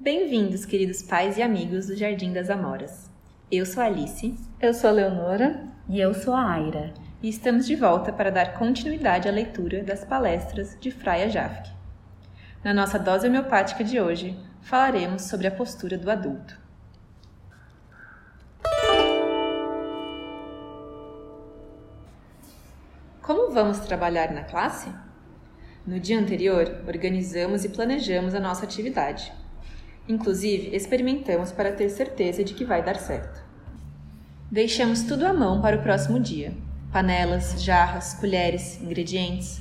Bem-vindos, queridos pais e amigos do Jardim das Amoras. Eu sou a Alice. Eu sou a Leonora. E eu sou a Aira. E estamos de volta para dar continuidade à leitura das palestras de Fraia Jafke. Na nossa dose homeopática de hoje, falaremos sobre a postura do adulto. Como vamos trabalhar na classe? No dia anterior, organizamos e planejamos a nossa atividade. Inclusive, experimentamos para ter certeza de que vai dar certo. Deixamos tudo à mão para o próximo dia: panelas, jarras, colheres, ingredientes.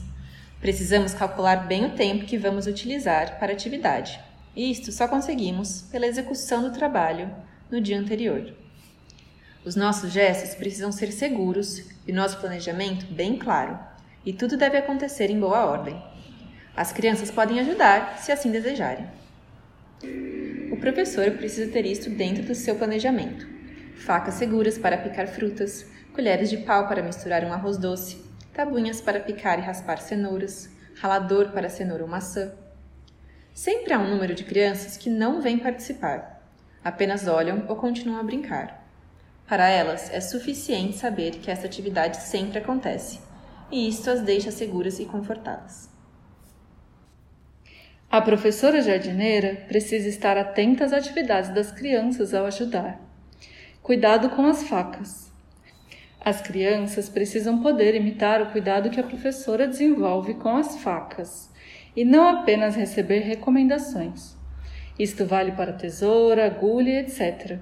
Precisamos calcular bem o tempo que vamos utilizar para a atividade, e isto só conseguimos pela execução do trabalho no dia anterior. Os nossos gestos precisam ser seguros e nosso planejamento bem claro, e tudo deve acontecer em boa ordem. As crianças podem ajudar se assim desejarem. O professor precisa ter isto dentro do seu planejamento: facas seguras para picar frutas, colheres de pau para misturar um arroz doce, tabuinhas para picar e raspar cenouras, ralador para cenoura ou maçã. Sempre há um número de crianças que não vêm participar, apenas olham ou continuam a brincar. Para elas, é suficiente saber que essa atividade sempre acontece, e isto as deixa seguras e confortadas. A professora jardineira precisa estar atenta às atividades das crianças ao ajudar. Cuidado com as facas. As crianças precisam poder imitar o cuidado que a professora desenvolve com as facas e não apenas receber recomendações. Isto vale para tesoura, agulha, etc.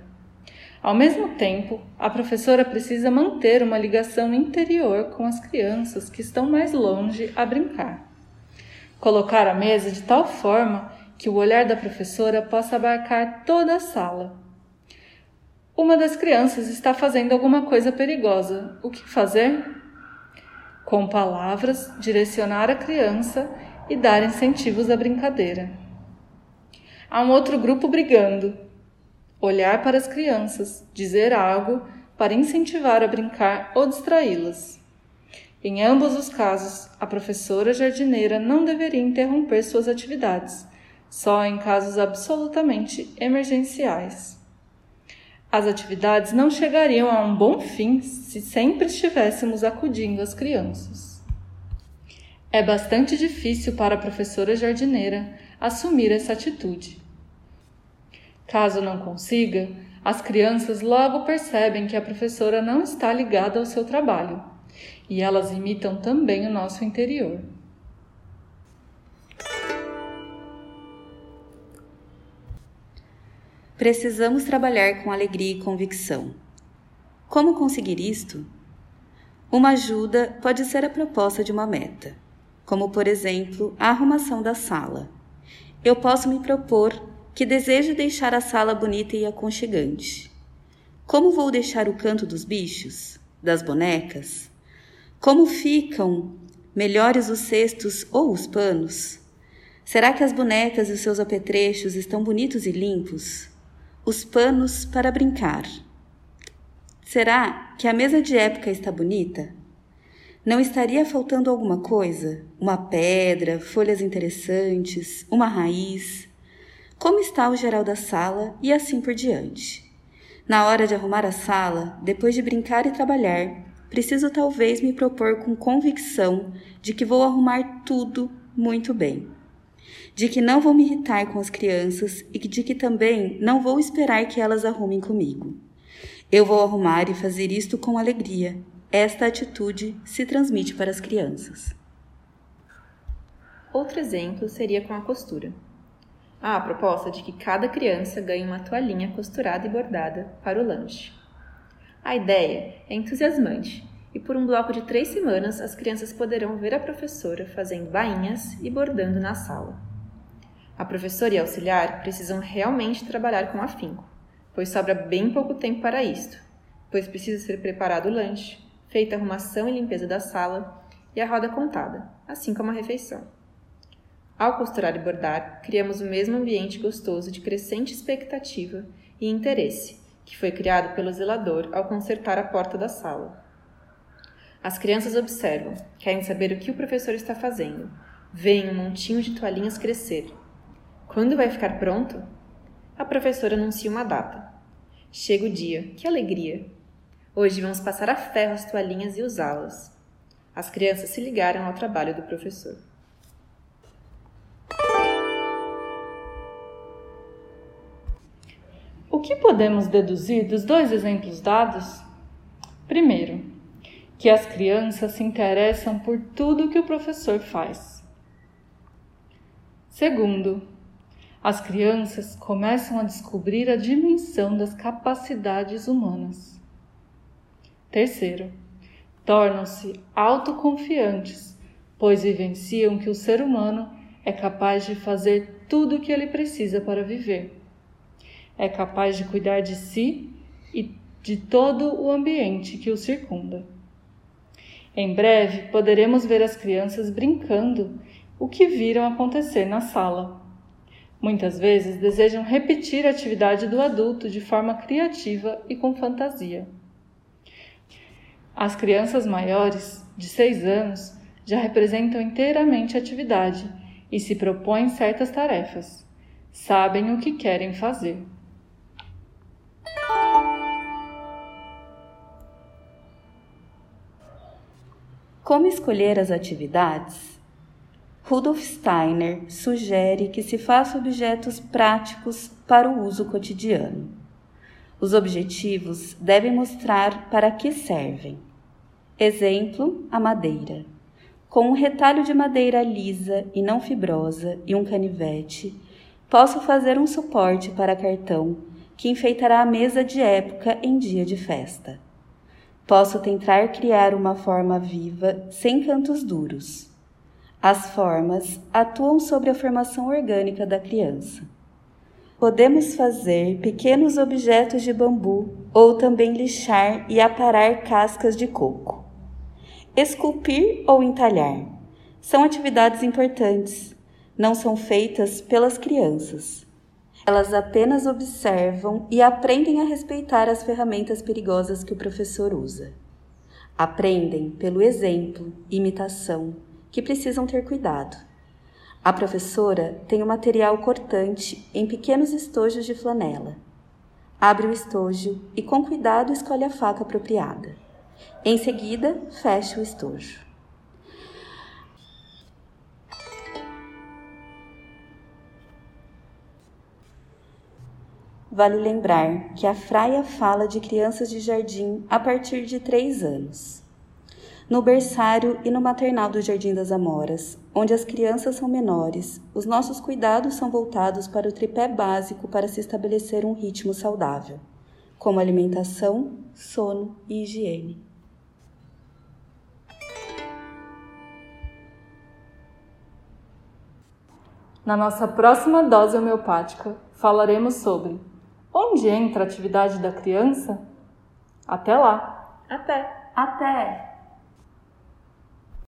Ao mesmo tempo, a professora precisa manter uma ligação interior com as crianças que estão mais longe a brincar. Colocar a mesa de tal forma que o olhar da professora possa abarcar toda a sala. Uma das crianças está fazendo alguma coisa perigosa. O que fazer? Com palavras, direcionar a criança e dar incentivos à brincadeira. Há um outro grupo brigando olhar para as crianças, dizer algo para incentivar a brincar ou distraí-las. Em ambos os casos, a professora jardineira não deveria interromper suas atividades, só em casos absolutamente emergenciais. As atividades não chegariam a um bom fim se sempre estivéssemos acudindo às crianças. É bastante difícil para a professora jardineira assumir essa atitude. Caso não consiga, as crianças logo percebem que a professora não está ligada ao seu trabalho e elas imitam também o nosso interior. Precisamos trabalhar com alegria e convicção. Como conseguir isto? Uma ajuda pode ser a proposta de uma meta, como por exemplo a arrumação da sala. Eu posso me propor que desejo deixar a sala bonita e aconchegante. Como vou deixar o canto dos bichos, das bonecas? Como ficam melhores os cestos ou os panos? Será que as bonecas e os seus apetrechos estão bonitos e limpos? Os panos para brincar. Será que a mesa de época está bonita? Não estaria faltando alguma coisa? Uma pedra, folhas interessantes, uma raiz? como está o geral da sala e assim por diante. Na hora de arrumar a sala, depois de brincar e trabalhar, preciso talvez me propor com convicção de que vou arrumar tudo muito bem. De que não vou me irritar com as crianças e de que também não vou esperar que elas arrumem comigo. Eu vou arrumar e fazer isto com alegria. Esta atitude se transmite para as crianças. Outro exemplo seria com a costura. Há a proposta de que cada criança ganhe uma toalhinha costurada e bordada para o lanche. A ideia é entusiasmante e por um bloco de três semanas as crianças poderão ver a professora fazendo bainhas e bordando na sala. A professora e a auxiliar precisam realmente trabalhar com afinco, pois sobra bem pouco tempo para isto, pois precisa ser preparado o lanche, feita a arrumação e limpeza da sala e a roda contada, assim como a refeição. Ao costurar e bordar, criamos o mesmo ambiente gostoso de crescente expectativa e interesse que foi criado pelo zelador ao consertar a porta da sala. As crianças observam, querem saber o que o professor está fazendo, veem um montinho de toalhinhas crescer. Quando vai ficar pronto? a professora anuncia uma data. Chega o dia, que alegria! Hoje vamos passar a ferro as toalhinhas e usá-las. As crianças se ligaram ao trabalho do professor. Podemos deduzir dos dois exemplos dados? Primeiro, que as crianças se interessam por tudo que o professor faz. Segundo, as crianças começam a descobrir a dimensão das capacidades humanas. Terceiro, tornam-se autoconfiantes, pois vivenciam que o ser humano é capaz de fazer tudo o que ele precisa para viver. É capaz de cuidar de si e de todo o ambiente que o circunda. Em breve poderemos ver as crianças brincando o que viram acontecer na sala. Muitas vezes desejam repetir a atividade do adulto de forma criativa e com fantasia. As crianças maiores, de 6 anos, já representam inteiramente a atividade e se propõem certas tarefas. Sabem o que querem fazer. Como escolher as atividades? Rudolf Steiner sugere que se faça objetos práticos para o uso cotidiano. Os objetivos devem mostrar para que servem. Exemplo: a madeira. Com um retalho de madeira lisa e não fibrosa e um canivete, posso fazer um suporte para cartão que enfeitará a mesa de época em dia de festa. Posso tentar criar uma forma viva sem cantos duros. As formas atuam sobre a formação orgânica da criança. Podemos fazer pequenos objetos de bambu ou também lixar e aparar cascas de coco. Esculpir ou entalhar são atividades importantes, não são feitas pelas crianças. Elas apenas observam e aprendem a respeitar as ferramentas perigosas que o professor usa. Aprendem pelo exemplo, imitação, que precisam ter cuidado. A professora tem o um material cortante em pequenos estojos de flanela. Abre o estojo e, com cuidado, escolhe a faca apropriada. Em seguida, fecha o estojo. Vale lembrar que a Fraia fala de crianças de jardim a partir de três anos. No berçário e no maternal do Jardim das Amoras, onde as crianças são menores, os nossos cuidados são voltados para o tripé básico para se estabelecer um ritmo saudável, como alimentação, sono e higiene. Na nossa próxima dose homeopática, falaremos sobre Onde entra a atividade da criança? Até lá! Até! Até!